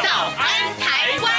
早安台湾》。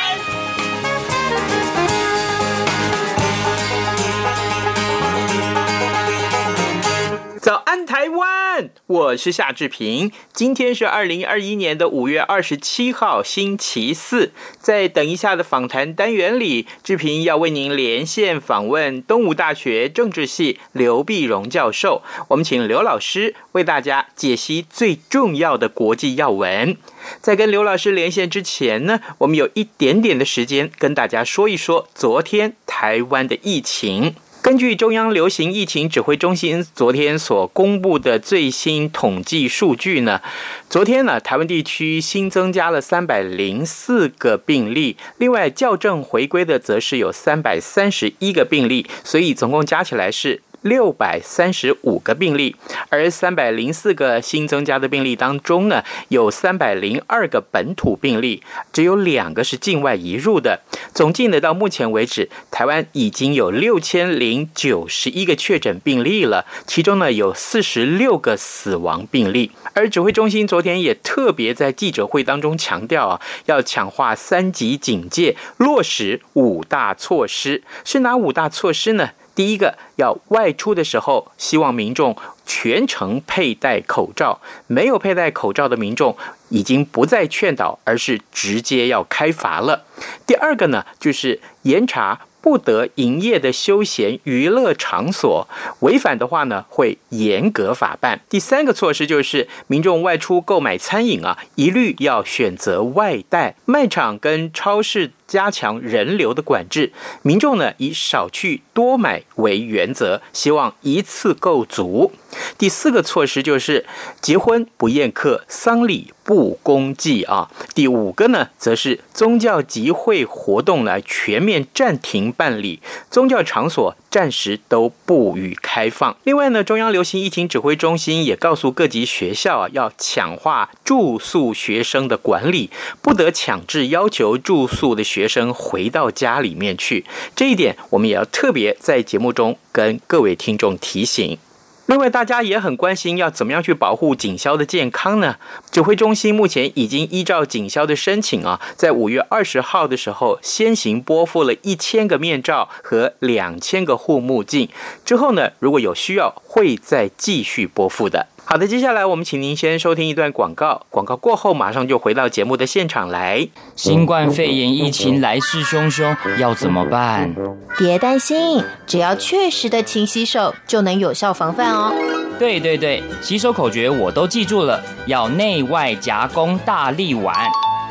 安，台湾！我是夏志平。今天是二零二一年的五月二十七号，星期四。在等一下的访谈单元里，志平要为您连线访问东吴大学政治系刘碧荣教授。我们请刘老师为大家解析最重要的国际要闻。在跟刘老师连线之前呢，我们有一点点的时间跟大家说一说昨天台湾的疫情。根据中央流行疫情指挥中心昨天所公布的最新统计数据呢，昨天呢，台湾地区新增加了三百零四个病例，另外校正回归的则是有三百三十一个病例，所以总共加起来是。六百三十五个病例，而三百零四个新增加的病例当中呢，有三百零二个本土病例，只有两个是境外移入的。总计呢，到目前为止，台湾已经有六千零九十一个确诊病例了，其中呢有四十六个死亡病例。而指挥中心昨天也特别在记者会当中强调啊，要强化三级警戒，落实五大措施，是哪五大措施呢？第一个，要外出的时候，希望民众全程佩戴口罩。没有佩戴口罩的民众，已经不再劝导，而是直接要开罚了。第二个呢，就是严查。不得营业的休闲娱乐场所，违反的话呢，会严格法办。第三个措施就是，民众外出购买餐饮啊，一律要选择外带。卖场跟超市加强人流的管制，民众呢以少去多买为原则，希望一次购足。第四个措施就是，结婚不宴客，丧礼不公祭啊。第五个呢，则是宗教集会活动来全面暂停办理，宗教场所暂时都不予开放。另外呢，中央流行疫情指挥中心也告诉各级学校啊，要强化住宿学生的管理，不得强制要求住宿的学生回到家里面去。这一点，我们也要特别在节目中跟各位听众提醒。另外，大家也很关心要怎么样去保护警消的健康呢？指挥中心目前已经依照警消的申请啊，在五月二十号的时候先行拨付了一千个面罩和两千个护目镜，之后呢，如果有需要，会再继续拨付的。好的，接下来我们请您先收听一段广告，广告过后马上就回到节目的现场来。新冠肺炎疫情来势汹汹，要怎么办？别担心，只要确实的勤洗手，就能有效防范哦。对对对，洗手口诀我都记住了，要内外夹攻大立腕。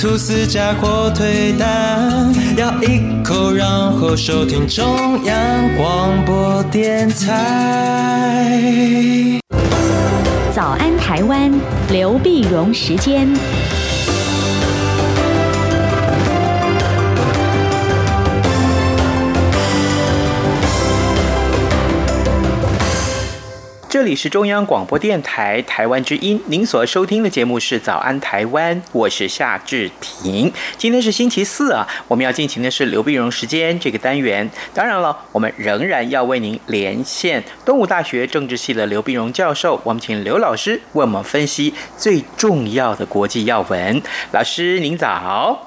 吐司加火腿蛋，咬一口，然后收听中央广播电台。早安，台湾，刘碧荣时间。这里是中央广播电台台湾之音，您所收听的节目是《早安台湾》，我是夏志平。今天是星期四啊，我们要进行的是刘碧荣时间这个单元。当然了，我们仍然要为您连线东吴大学政治系的刘碧荣教授。我们请刘老师为我们分析最重要的国际要闻。老师，您早。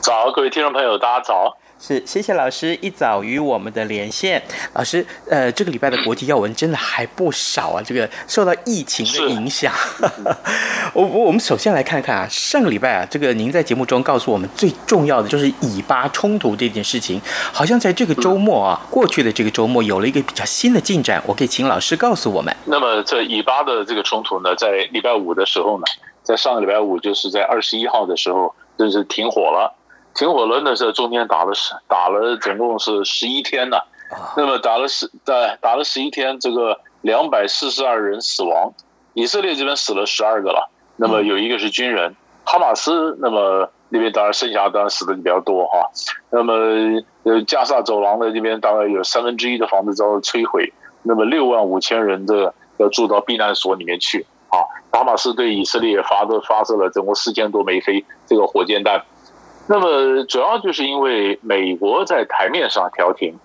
早，各位听众朋友，大家早。是，谢谢老师一早与我们的连线。老师，呃，这个礼拜的国际要闻真的还不少啊，这个受到疫情的影响。我我我们首先来看看啊，上个礼拜啊，这个您在节目中告诉我们最重要的就是以巴冲突这件事情，好像在这个周末啊，过去的这个周末有了一个比较新的进展，我可以请老师告诉我们。那么这以巴的这个冲突呢，在礼拜五的时候呢，在上个礼拜五就是在二十一号的时候，就是停火了。停火轮的时候中间打了十打了总共是十一天呢，那么打了十在打了十一天，这个两百四十二人死亡，以色列这边死了十二个了，那么有一个是军人，哈马斯那么那边当然剩下当然死的比较多哈，那么呃加萨走廊的这边大概有三分之一的房子遭到摧毁，那么六万五千人的要住到避难所里面去啊，哈马斯对以色列发的发射了总共四千多枚飞这个火箭弹。那么主要就是因为美国在台面上调停，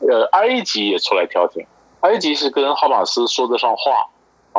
呃，埃及也出来调停，埃及是跟哈马斯说得上话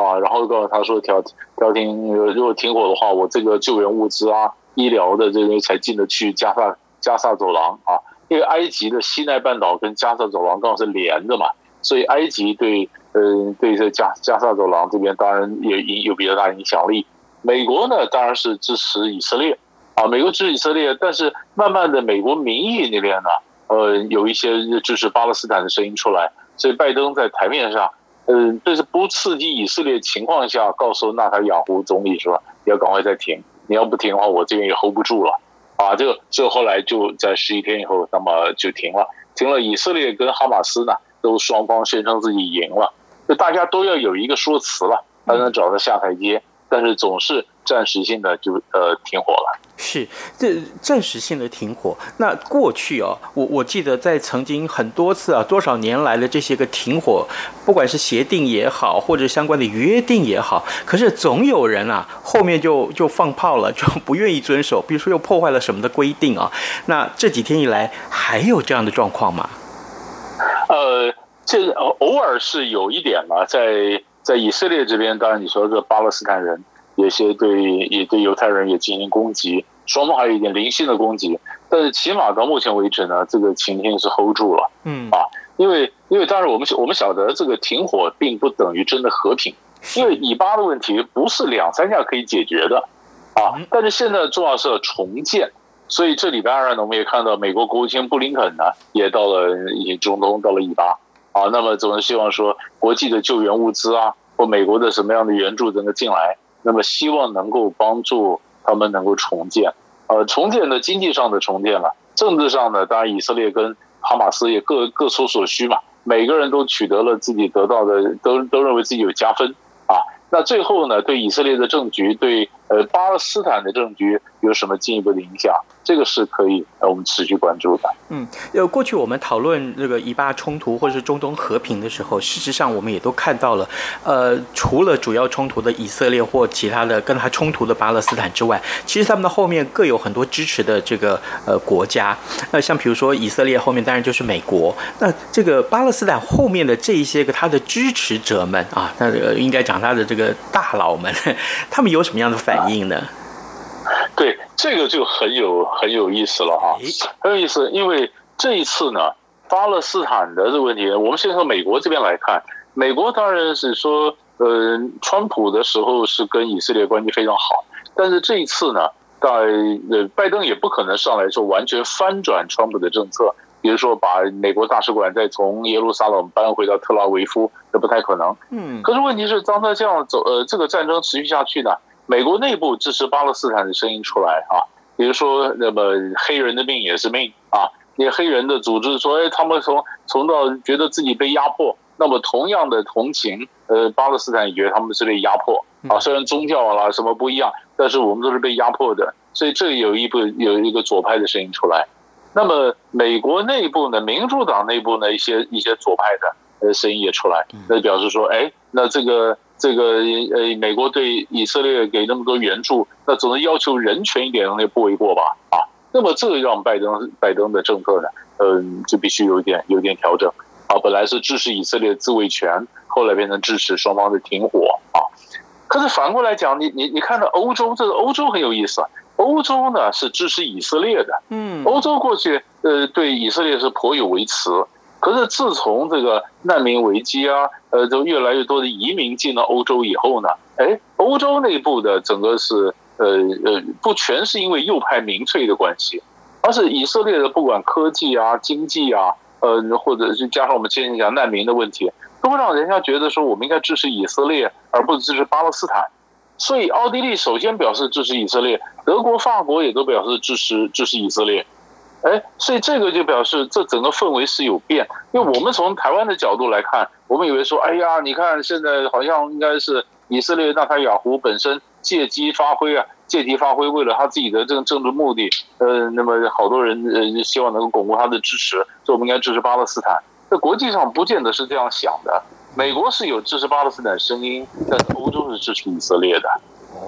啊，然后告诉他说调调停，如果停火的话，我这个救援物资啊、医疗的这些才进得去加萨加萨走廊啊，因为埃及的西奈半岛跟加萨走廊刚好是连着嘛，所以埃及对呃对这加加萨走廊这边当然也有有比较大影响力，美国呢当然是支持以色列。啊，美国支持以色列，但是慢慢的，美国民意那边呢，呃，有一些支持巴勒斯坦的声音出来，所以拜登在台面上，嗯、呃，这是不刺激以色列情况下，告诉纳塔亚胡总理说，要赶快再停，你要不停的话，我这边也 hold 不住了，啊，这个，这后来就在十一天以后，那么就停了，停了。以色列跟哈马斯呢，都双方宣称自己赢了，就大家都要有一个说辞了，才能找到下台阶，但是总是暂时性的就呃停火了。是，这暂时性的停火。那过去哦，我我记得在曾经很多次啊，多少年来的这些个停火，不管是协定也好，或者相关的约定也好，可是总有人啊，后面就就放炮了，就 不愿意遵守，比如说又破坏了什么的规定啊。那这几天以来还有这样的状况吗？呃，这偶尔是有一点嘛，在在以色列这边，当然你说这巴勒斯坦人。有些对也对犹太人也进行攻击，双方还有一点零星的攻击，但是起码到目前为止呢，这个情形是 hold 住了，嗯。啊，因为因为当然我们我们晓得这个停火并不等于真的和平，因为以巴的问题不是两三下可以解决的，啊，但是现在重要是要重建，所以这礼拜二呢，我们也看到美国国务卿布林肯呢也到了以中东到了以巴，啊，那么总是希望说国际的救援物资啊，或美国的什么样的援助能够进来。那么希望能够帮助他们能够重建，呃，重建的经济上的重建了，政治上呢，当然以色列跟哈马斯也各各出所需嘛，每个人都取得了自己得到的，都都认为自己有加分啊。那最后呢，对以色列的政局，对呃巴勒斯坦的政局有什么进一步的影响？这个是可以呃我们持续关注的。嗯，呃，过去我们讨论这个以巴冲突或者是中东和平的时候，事实上我们也都看到了，呃，除了主要冲突的以色列或其他的跟他冲突的巴勒斯坦之外，其实他们的后面各有很多支持的这个呃国家。那像比如说以色列后面当然就是美国，那这个巴勒斯坦后面的这一些个他的支持者们啊，那这个应该讲他的这个大佬们，他们有什么样的反应应呢？啊对，这个就很有很有意思了哈，很有意思，因为这一次呢，巴勒斯坦的这个问题，我们先从美国这边来看，美国当然是说，呃，川普的时候是跟以色列关系非常好，但是这一次呢，在呃，拜登也不可能上来说完全翻转川普的政策，比如说把美国大使馆再从耶路撒冷搬回到特拉维夫，这不太可能。嗯，可是问题是，当他这样走，呃，这个战争持续下去呢？美国内部支持巴勒斯坦的声音出来啊，比如说那么黑人的命也是命啊，那个黑人的组织说，哎，他们从从到觉得自己被压迫，那么同样的同情，呃，巴勒斯坦也觉得他们是被压迫啊，虽然宗教啦什么不一样，但是我们都是被压迫的，所以这有一部有一个左派的声音出来。那么美国内部呢，民主党内部呢，一些一些左派的呃声音也出来，那表示说，哎，那这个。这个呃，美国对以色列给那么多援助，那总是要求人权一点东西不为过吧？啊，那么这个让拜登拜登的政策呢，嗯，就必须有一点有一点调整啊。本来是支持以色列自卫权，后来变成支持双方的停火啊。可是反过来讲，你你你看到欧洲，这个欧洲很有意思啊。欧洲呢是支持以色列的，嗯，欧洲过去呃，对以色列是颇有微词。可是自从这个难民危机啊，呃，就越来越多的移民进了欧洲以后呢，哎，欧洲内部的整个是呃呃，不全是因为右派民粹的关系，而是以色列的不管科技啊、经济啊，呃，或者是加上我们今天讲难民的问题，都让人家觉得说我们应该支持以色列，而不是支持巴勒斯坦。所以奥地利首先表示支持以色列，德国、法国也都表示支持支持以色列。哎，所以这个就表示这整个氛围是有变，因为我们从台湾的角度来看，我们以为说，哎呀，你看现在好像应该是以色列纳塔雅胡本身借机发挥啊，借题发挥，为了他自己的这个政治目的，呃，那么好多人呃希望能够巩固他的支持，所以我们应该支持巴勒斯坦。在国际上不见得是这样想的，美国是有支持巴勒斯坦声音，但是欧洲是支持以色列的。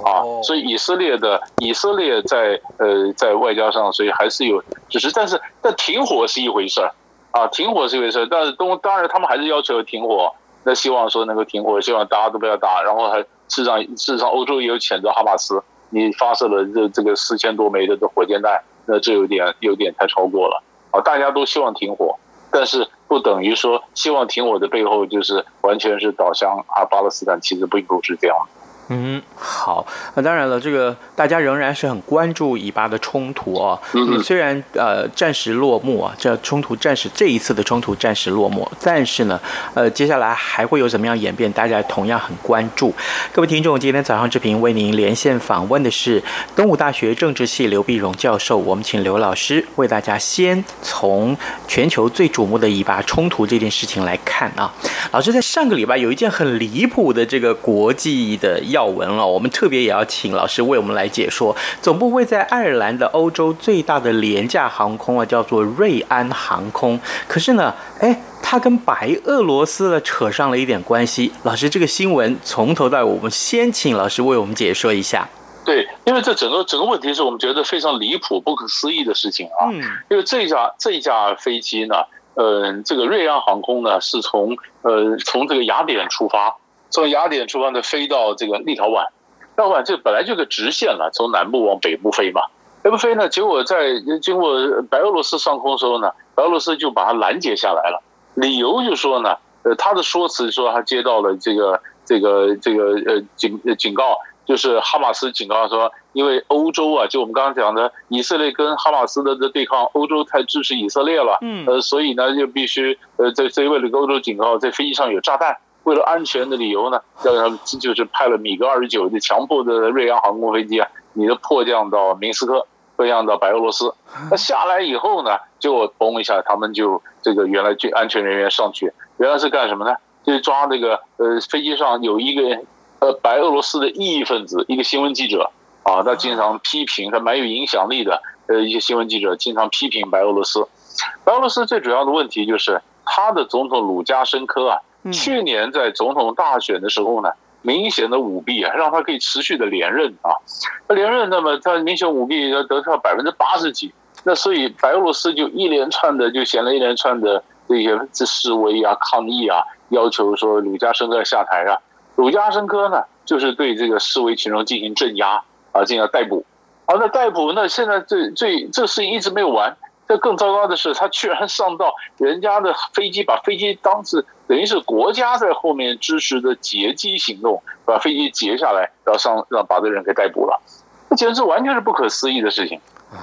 啊，所以以色列的以色列在呃在外交上，所以还是有，只是但是但停火是一回事儿啊，停火是一回事儿，但是东当然他们还是要求停火，那希望说能够停火，希望大家都不要打，然后还事实上事实上欧洲也有谴责哈马斯，你发射了这这个四千多枚的这火箭弹，那这有点有点太超过了啊，大家都希望停火，但是不等于说希望停火的背后就是完全是倒向啊巴勒斯坦，其实并不是这样的。嗯，好，那当然了，这个大家仍然是很关注以巴的冲突啊。嗯，虽然呃暂时落幕啊，这冲突暂时这一次的冲突暂时落幕，但是呢，呃，接下来还会有怎么样演变，大家同样很关注。各位听众，今天早上之平为您连线访问的是东吴大学政治系刘碧荣教授，我们请刘老师为大家先从全球最瞩目的以巴冲突这件事情来看啊。老师在上个礼拜有一件很离谱的这个国际的要。要闻了，我们特别也要请老师为我们来解说。总部位在爱尔兰的欧洲最大的廉价航空啊，叫做瑞安航空。可是呢，哎，它跟白俄罗斯呢扯上了一点关系。老师，这个新闻从头到尾，我们先请老师为我们解说一下。对，因为这整个整个问题是我们觉得非常离谱、不可思议的事情啊。嗯。因为这架这架飞机呢，呃，这个瑞安航空呢，是从呃从这个雅典出发。从雅典出发的飞到这个立陶宛，立陶宛这本来就个直线了，从南部往北部飞嘛。北部飞呢，结果在经过白俄罗斯上空的时候呢，白俄罗斯就把它拦截下来了。理由就说呢，呃，他的说辞说他接到了这个这个这个呃警警告，就是哈马斯警告说，因为欧洲啊，就我们刚刚讲的以色列跟哈马斯的这对抗，欧洲太支持以色列了，嗯，呃，所以呢就必须呃在这为了欧洲警告，在飞机上有炸弹。为了安全的理由呢，要他们就是派了米格二十九就强迫的瑞安航空飞机啊，你的迫降到明斯克，迫降到白俄罗斯。那下来以后呢，就嘣一下，他们就这个原来就安全人员上去，原来是干什么呢？就抓这个呃飞机上有一个呃白俄罗斯的异议分子，一个新闻记者啊，他经常批评，他蛮有影响力的呃一些新闻记者，经常批评白俄罗斯。白俄罗斯最主要的问题就是他的总统鲁加申科啊。去年在总统大选的时候呢，明显的舞弊啊，让他可以持续的连任啊。他连任，那么他明显舞弊要得到百分之八十几，那所以白俄罗斯就一连串的就显了一连串的这些这示威啊、抗议啊，要求说鲁加申科下台啊。鲁加申科呢，就是对这个示威群众进行镇压啊，进行逮捕。好，那逮捕那现在最最这事情一直没有完。这更糟糕的是，他居然上到人家的飞机，把飞机当是等于是国家在后面支持的劫机行动，把飞机劫下来，然后上让把这人给逮捕了，这简直完全是不可思议的事情，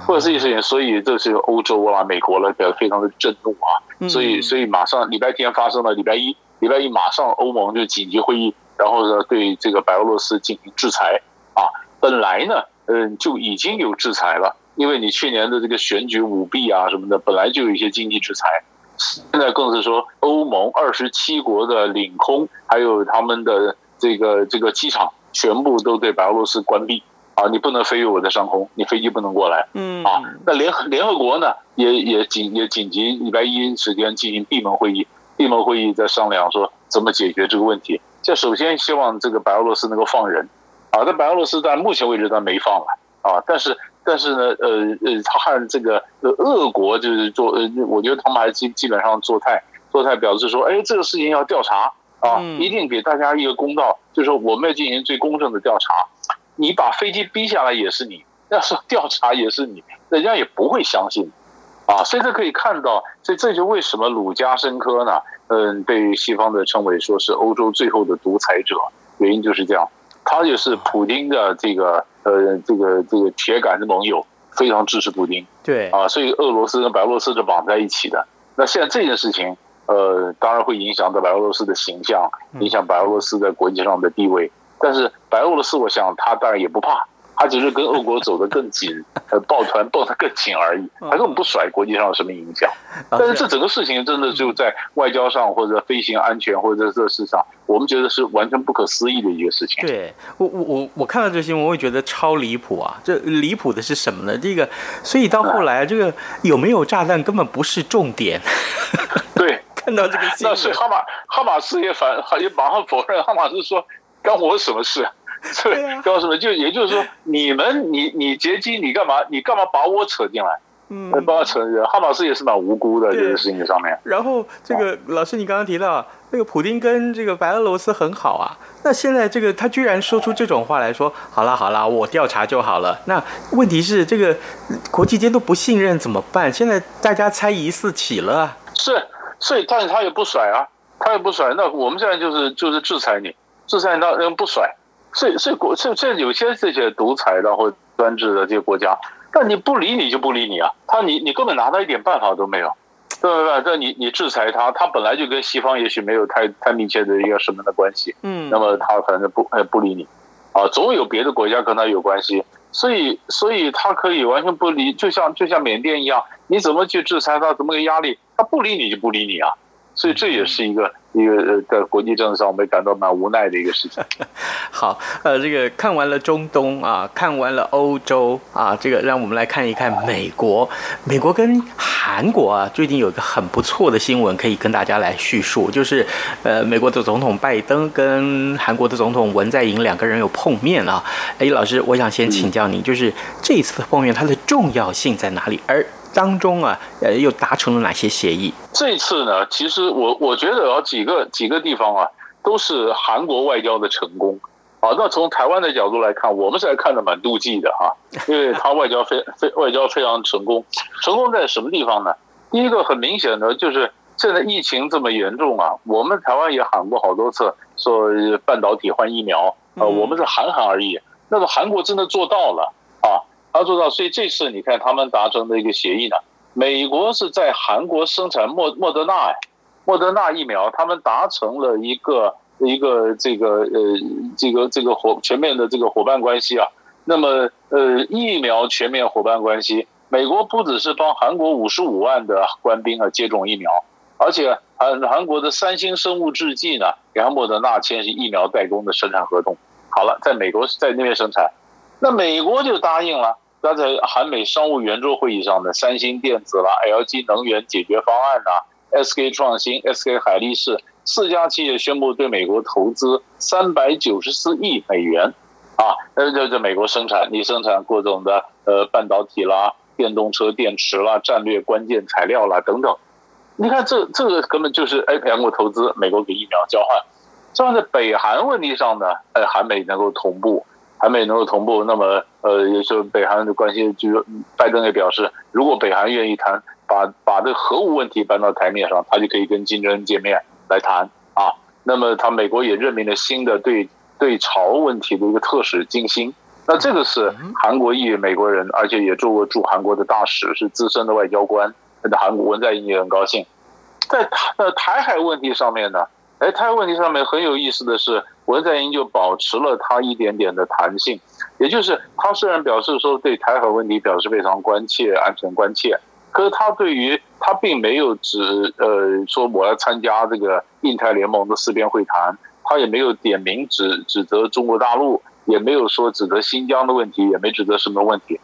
不可思议的事情。所以这是欧洲啊、美国了，表非常的震怒啊。所以，所以马上礼拜天发生了，礼拜一，礼拜一马上欧盟就紧急会议，然后呢对这个白俄罗斯进行制裁啊。本来呢，嗯，就已经有制裁了。因为你去年的这个选举舞弊啊什么的，本来就有一些经济制裁，现在更是说欧盟二十七国的领空，还有他们的这个这个机场，全部都对白俄罗斯关闭啊！你不能飞越我的上空，你飞机不能过来。嗯啊，那联合联合国呢，也也紧也紧急礼拜一时间进行闭门会议，闭门会议在商量说怎么解决这个问题。这首先希望这个白俄罗斯能够放人啊！但白俄罗斯在目前为止他没放了啊，但是。但是呢，呃呃，他和这个呃俄国就是做呃，我觉得他们还基基本上做态做态表示说，哎，这个事情要调查啊，一定给大家一个公道，就是说我们要进行最公正的调查。你把飞机逼下来也是你，要是调查也是你，人家也不会相信啊，所以这可以看到，所以这就为什么鲁加申科呢？嗯，被西方的称为说是欧洲最后的独裁者，原因就是这样，他就是普京的这个呃这个这个铁杆的盟友，非常支持普京。对啊，所以俄罗斯跟白俄罗斯是绑在一起的。那现在这件事情，呃，当然会影响到白俄罗斯的形象，影响白俄罗斯在国际上的地位。但是白俄罗斯，我想他当然也不怕。他只是跟俄国走得更紧，呃，抱团抱得更紧而已，他根本不甩国际上有什么影响。但是这整个事情真的就在外交上或者飞行安全或者这事上，我们觉得是完全不可思议的一个事情。对我我我我看到这新闻，我也觉得超离谱啊！这离谱的是什么呢？这个，所以到后来，这个有没有炸弹根本不是重点。对，看到这个新闻，那是哈马哈马斯也反也马上否认，哈马斯说干我什么事？对，告诉你，就也就是说，你们，你你劫机，你干嘛？你干嘛把我扯进来？嗯，把我扯进来。哈马斯也是蛮无辜的，这个事情上面。然后，这个老师，你刚刚提到那个普丁跟这个白俄罗斯很好啊，那现在这个他居然说出这种话来说，好了好了，我调查就好了。那问题是，这个国际间都不信任怎么办？现在大家猜疑四起了。是，所以但是他也不甩啊，他也不甩。那我们现在就是就是制裁你，制裁他人不甩。所以，所以国，所以这有些这些独裁的或专制的这些国家，但你不理你就不理你啊，他你你根本拿他一点办法都没有，对不对？这你你制裁他，他本来就跟西方也许没有太太密切的一个什么的关系，嗯，那么他反正不呃不理你，啊，总有别的国家跟他有关系，所以所以他可以完全不理，就像就像缅甸一样，你怎么去制裁他，怎么个压力，他不理你就不理你啊，所以这也是一个。一个呃，在国际政治上，我们感到蛮无奈的一个事情。好，呃，这个看完了中东啊，看完了欧洲啊，这个让我们来看一看美国。美国跟韩国啊，最近有一个很不错的新闻可以跟大家来叙述，就是呃，美国的总统拜登跟韩国的总统文在寅两个人有碰面啊。哎，老师，我想先请教你，就是这一次的碰面，它的重要性在哪里？而当中啊，呃，又达成了哪些协议？这次呢，其实我我觉得啊几个几个地方啊，都是韩国外交的成功啊。那从台湾的角度来看，我们是来看得蛮妒忌的哈，因为他外交非非外交非常成功。成功在什么地方呢？第一个很明显的就是现在疫情这么严重啊，我们台湾也喊过好多次说半导体换疫苗啊，我们是喊喊而已。那么韩国真的做到了啊。他做到，所以这次你看他们达成的一个协议呢，美国是在韩国生产莫莫德纳，莫德纳疫苗，他们达成了一个一个这个呃这个这个伙全面的这个伙伴关系啊。那么呃疫苗全面伙伴关系，美国不只是帮韩国五十五万的官兵啊接种疫苗，而且韩韩国的三星生物制剂呢，给莫德纳签是疫苗代工的生产合同。好了，在美国在那边生产。那美国就答应了，那在韩美商务圆桌会议上的三星电子啦、LG 能源解决方案呐、SK 创新、SK 海力士四家企业宣布对美国投资三百九十四亿美元，啊，那就在美国生产，你生产各种的呃半导体啦、电动车电池啦、战略关键材料啦等等，你看这这个根本就是哎，两国投资，美国给疫苗交换，这样在北韩问题上呢，呃，韩美能够同步。韩美能够同步，那么呃，也是北韩的关系，就是拜登也表示，如果北韩愿意谈，把把这核武问题搬到台面上，他就可以跟金正恩见面来谈啊。那么他美国也任命了新的对对朝问题的一个特使金星，那这个是韩国裔美国人，而且也做过驻韩国的大使，是资深的外交官。那韩国文在寅也很高兴，在台呃台海问题上面呢。哎，台湾问题上面很有意思的是，文在寅就保持了他一点点的弹性，也就是他虽然表示说对台海问题表示非常关切、安全关切，可是他对于他并没有指呃说我要参加这个印太联盟的四边会谈，他也没有点名指指责中国大陆，也没有说指责新疆的问题，也没指责什么问题。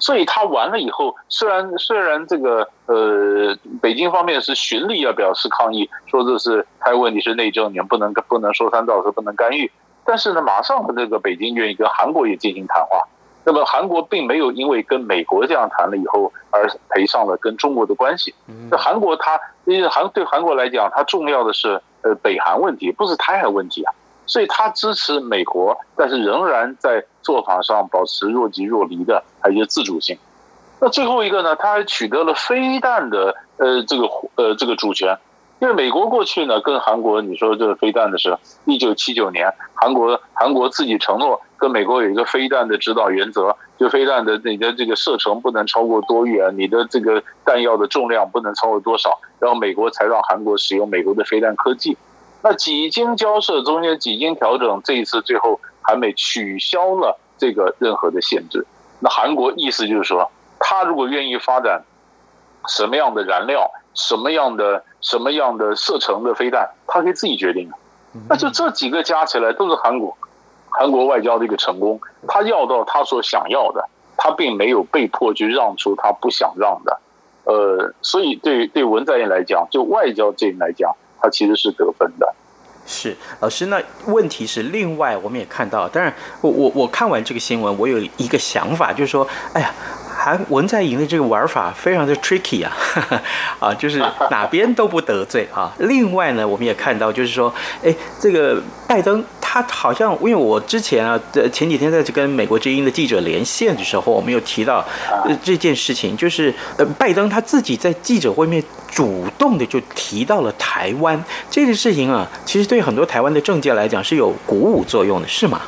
所以他完了以后，虽然虽然这个呃，北京方面是循例要表示抗议，说这是台湾问题是内政，你们不能不能说三道四，不能干预。但是呢，马上这个北京愿意跟韩国也进行谈话。那么韩国并没有因为跟美国这样谈了以后而赔上了跟中国的关系。那韩国他因为韩对韩国来讲，它重要的是呃北韩问题，不是台海问题啊。所以他支持美国，但是仍然在做法上保持若即若离的，还有一些自主性。那最后一个呢，他还取得了飞弹的呃这个呃这个主权。因为美国过去呢跟韩国你说这个飞弹的时候，一九七九年韩国韩国自己承诺跟美国有一个飞弹的指导原则，就飞弹的你的这个射程不能超过多远，你的这个弹药的重量不能超过多少，然后美国才让韩国使用美国的飞弹科技。那几经交涉，中间几经调整，这一次最后韩美取消了这个任何的限制。那韩国意思就是说，他如果愿意发展什么样的燃料，什么样的什么样的射程的飞弹，他可以自己决定。那就这几个加起来都是韩国韩国外交的一个成功。他要到他所想要的，他并没有被迫去让出他不想让的。呃，所以对对文在寅来讲，就外交这一来讲。他其实是得分的，是老师。那问题是，另外我们也看到，当然，我我我看完这个新闻，我有一个想法，就是说，哎呀。韩文在寅的这个玩法非常的 tricky 啊，啊，就是哪边都不得罪啊。另外呢，我们也看到，就是说，哎，这个拜登他好像，因为我之前啊，前几天在这跟美国之音的记者连线的时候，我们有提到呃这件事情，就是呃，拜登他自己在记者会面主动的就提到了台湾这件事情啊，其实对很多台湾的政界来讲是有鼓舞作用的，是吗？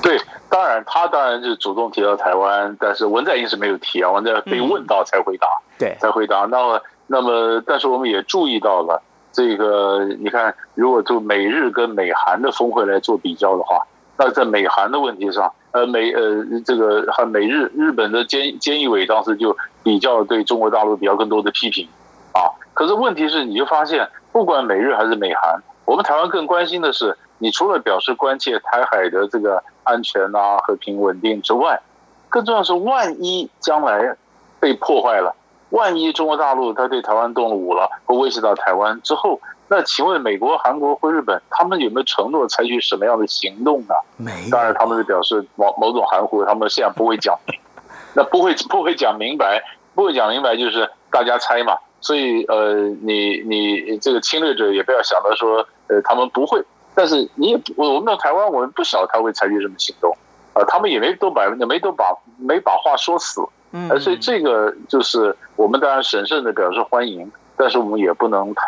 对。当然，他当然是主动提到台湾，但是文在寅是没有提啊，文在寅被问到才回答，嗯、对，才回答。那么，那么，但是我们也注意到了，这个你看，如果就美日跟美韩的峰会来做比较的话，那在美韩的问题上，呃，美呃这个和美日日本的菅菅义伟当时就比较对中国大陆比较更多的批评啊。可是问题是，你就发现，不管美日还是美韩，我们台湾更关心的是，你除了表示关切台海的这个。安全啊，和平稳定之外，更重要是，万一将来被破坏了，万一中国大陆他对台湾动了武了，会威胁到台湾之后，那请问美国、韩国或日本，他们有没有承诺采取什么样的行动呢？没。当然，他们是表示某某种含糊，他们现在不会讲，那不会不会讲明白，不会讲明白就是大家猜嘛。所以呃，你你这个侵略者也不要想到说，呃，他们不会。但是你也不，我们到台湾，我们不晓得他会采取什么行动，啊，他们也没都把没都把没把话说死，嗯，所以这个就是我们当然审慎的表示欢迎，但是我们也不能太。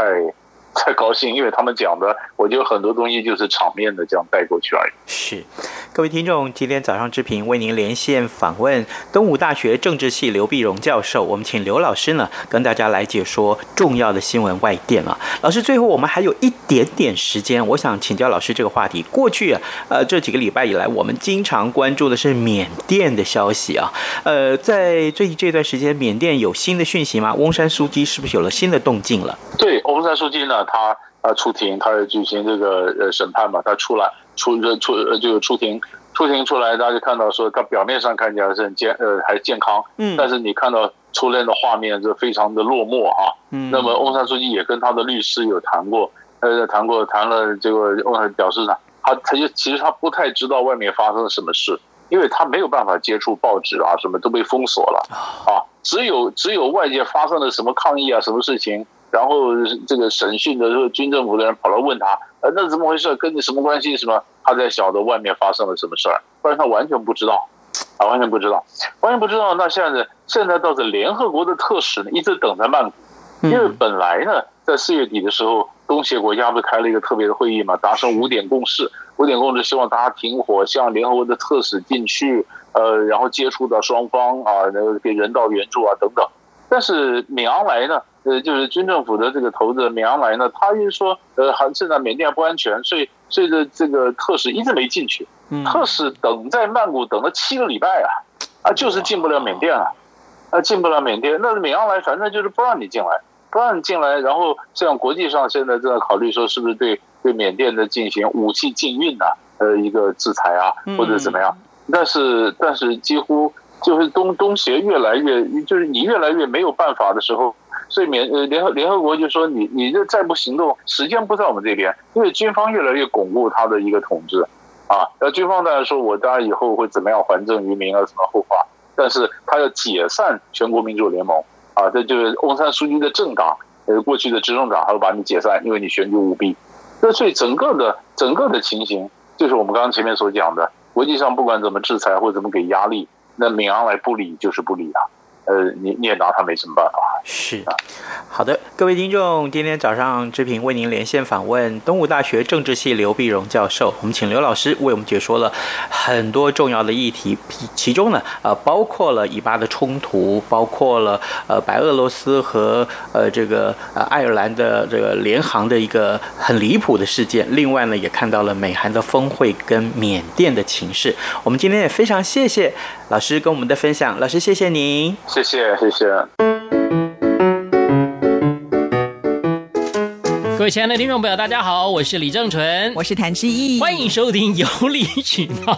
太高兴，因为他们讲的，我觉得很多东西就是场面的这样带过去而已。是，各位听众，今天早上之平为您连线访问东吴大学政治系刘碧荣教授，我们请刘老师呢跟大家来解说重要的新闻外电啊。老师，最后我们还有一点点时间，我想请教老师这个话题。过去啊，呃，这几个礼拜以来，我们经常关注的是缅甸的消息啊。呃，在最近这段时间，缅甸有新的讯息吗？翁山书记是不是有了新的动静了？对，翁山书记呢？他啊出庭，他要举行这个呃审判嘛，他出来出出呃就出庭出庭出来，大家就看到说他表面上看起来是很健呃还健康，嗯，但是你看到出来的画面就非常的落寞哈，嗯，那么翁山书记也跟他的律师有谈过，呃谈过谈了这个翁山表示呢，他他就其实他不太知道外面发生了什么事，因为他没有办法接触报纸啊，什么都被封锁了啊，只有只有外界发生了什么抗议啊，什么事情。然后这个审讯的时候，军政府的人跑来问他，呃，那怎么回事？跟你什么关系？什么？他才晓得外面发生了什么事儿，不然他完全不知道，啊，完全不知道，完全不知道。那现在现在倒是联合国的特使呢，一直等在曼谷，因为本来呢，在四月底的时候，东协国家不是开了一个特别的会议嘛，达成五点共识，五点共识希望大家停火，希望联合国的特使进去，呃，然后接触到双方啊，那个给人道援助啊等等。但是敏昂莱呢？呃，就是军政府的这个头子敏昂莱呢，他就是说，呃，还现在缅甸不安全，所以，所以这这个特使一直没进去。特使等在曼谷等了七个礼拜啊，啊，就是进不了缅甸啊，啊，进不了缅甸。那敏昂莱反正就是不让你进来，不让你进来。然后像国际上现在正在考虑说，是不是对对缅甸的进行武器禁运呐，呃，一个制裁啊，或者怎么样？但是但是几乎就是东东协越来越，就是你越来越没有办法的时候。所以联呃联合联合国就说，你你这再不行动，时间不在我们这边，因为军方越来越巩固他的一个统治，啊，那军方当然说我当然以后会怎么样还政于民啊什么后话，但是他要解散全国民主联盟啊，这就是翁山苏姬的政党，呃过去的执政党，他会把你解散，因为你选举舞弊，那所以整个的整个的情形就是我们刚刚前面所讲的，国际上不管怎么制裁或怎么给压力，那敏昂莱不理就是不理啊。呃，你你也拿他没什么办法。是啊，好的，各位听众，今天早上志平为您连线访问东吴大学政治系刘碧荣教授，我们请刘老师为我们解说了很多重要的议题，其中呢，呃，包括了以巴的冲突，包括了呃白俄罗斯和呃这个呃爱尔兰的这个联航的一个很离谱的事件，另外呢，也看到了美韩的峰会跟缅甸的情势。我们今天也非常谢谢老师跟我们的分享，老师谢谢您，谢谢谢谢。各位亲爱的听众朋友，大家好，我是李正淳，我是谭志毅，欢迎收听《有理取闹》。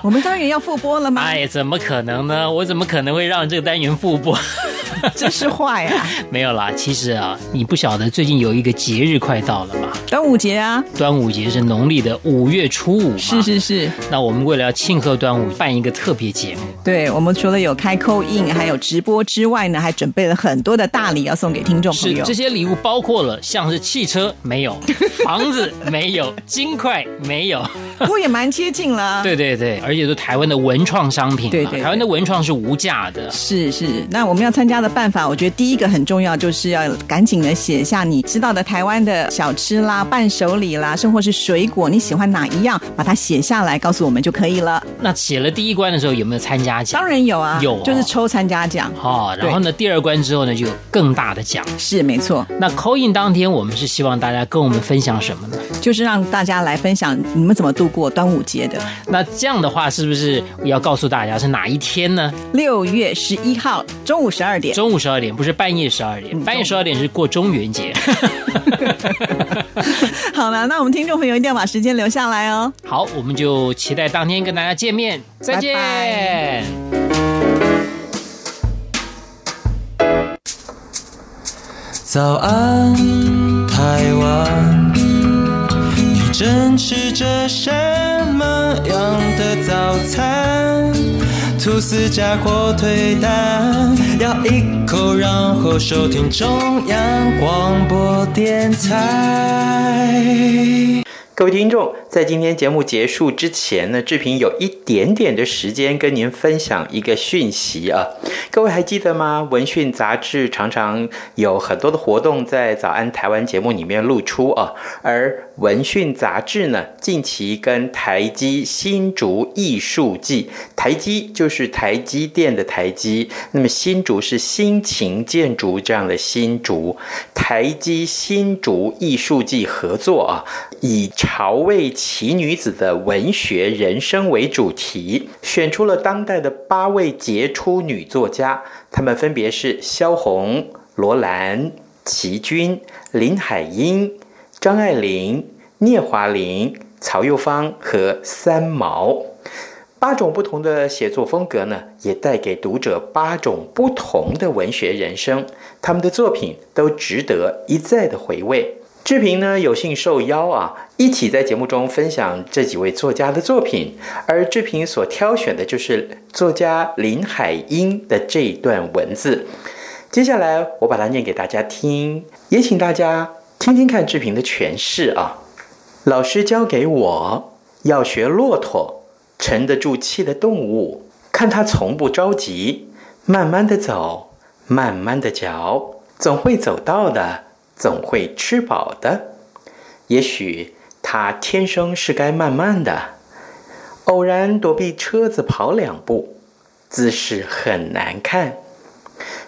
我们当然要复播了吗？哎，怎么可能呢？我怎么可能会让这个单元复播？真是坏啊！没有啦，其实啊，你不晓得最近有一个节日快到了吗？端午节啊！端午节是农历的五月初五嘛。是是是。那我们为了要庆贺端午，办一个特别节目。对，我们除了有开 call in，还有直播之外呢，还准备了很多的大礼要送给听众朋友。是，这些礼物包括了像是汽车没有，房子没有，金块没有，不过也蛮接近了。对对对，而且是台湾的文创商品。对，对对，台湾的文创是无价的。是是，那我们要参加的办法，我觉得第一个很重要，就是要赶紧的写下你知道的台湾的小吃啦、伴手礼啦，甚或是水果，你喜欢哪一样，把它写下来告诉我们就可以了。那写了第一关的时候有没有参加奖？当然有啊，有、哦，就是抽参加奖。好、哦，然后呢，第二关之后呢，就有更大的奖。是没错。那 call in 当天，我们是希望大家跟我们分享什么呢？就是让大家来分享你们怎么度过端午节的。那这样的话，是不是要告诉大家是哪一天呢？六月十一号中午十二点。中午十二点，不是半夜十二点。半夜十二点是过中元节。好了，那我们听众朋友一定要把时间留下来哦。好，我们就期待当天跟大家见面。再见。拜拜。早安，台湾，你正吃着什么样的早餐？吐司加火腿蛋，咬一口，然后收听中央广播电台。各位听众，在今天节目结束之前呢，志平有一点点的时间跟您分享一个讯息啊。各位还记得吗？文讯杂志常常有很多的活动在《早安台湾》节目里面露出啊。而文讯杂志呢，近期跟台积新竹艺术季，台积就是台积电的台积，那么新竹是新秦建筑这样的新竹，台积新竹艺术季合作啊，以潮味奇女子的文学人生为主题，选出了当代的八位杰出女作家，她们分别是萧红、罗兰、琦君、林海音、张爱玲、聂华苓、曹又芳和三毛。八种不同的写作风格呢，也带给读者八种不同的文学人生。他们的作品都值得一再的回味。志平呢，有幸受邀啊，一起在节目中分享这几位作家的作品，而志平所挑选的就是作家林海音的这一段文字。接下来我把它念给大家听，也请大家听听看志平的诠释啊。老师教给我要学骆驼，沉得住气的动物，看它从不着急，慢慢的走，慢慢的嚼，总会走到的。总会吃饱的，也许他天生是该慢慢的，偶然躲避车子跑两步，姿势很难看。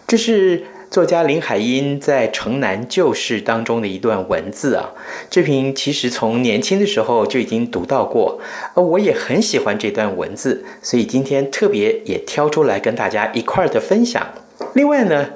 这是作家林海音在《城南旧事》当中的一段文字啊。志平其实从年轻的时候就已经读到过，而我也很喜欢这段文字，所以今天特别也挑出来跟大家一块儿的分享。另外呢。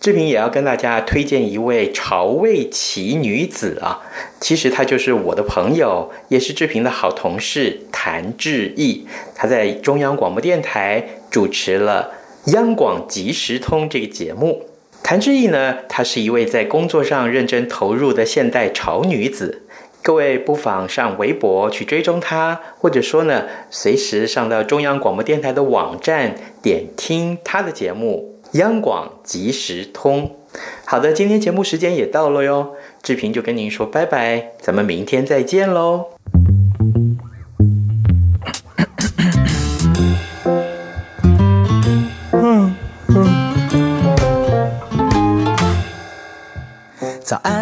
志平也要跟大家推荐一位潮味奇女子啊，其实她就是我的朋友，也是志平的好同事谭志毅。她在中央广播电台主持了《央广即时通》这个节目。谭志毅呢，她是一位在工作上认真投入的现代潮女子。各位不妨上微博去追踪她，或者说呢，随时上到中央广播电台的网站点听她的节目。央广即时通，好的，今天节目时间也到了哟，志平就跟您说拜拜，咱们明天再见喽。So I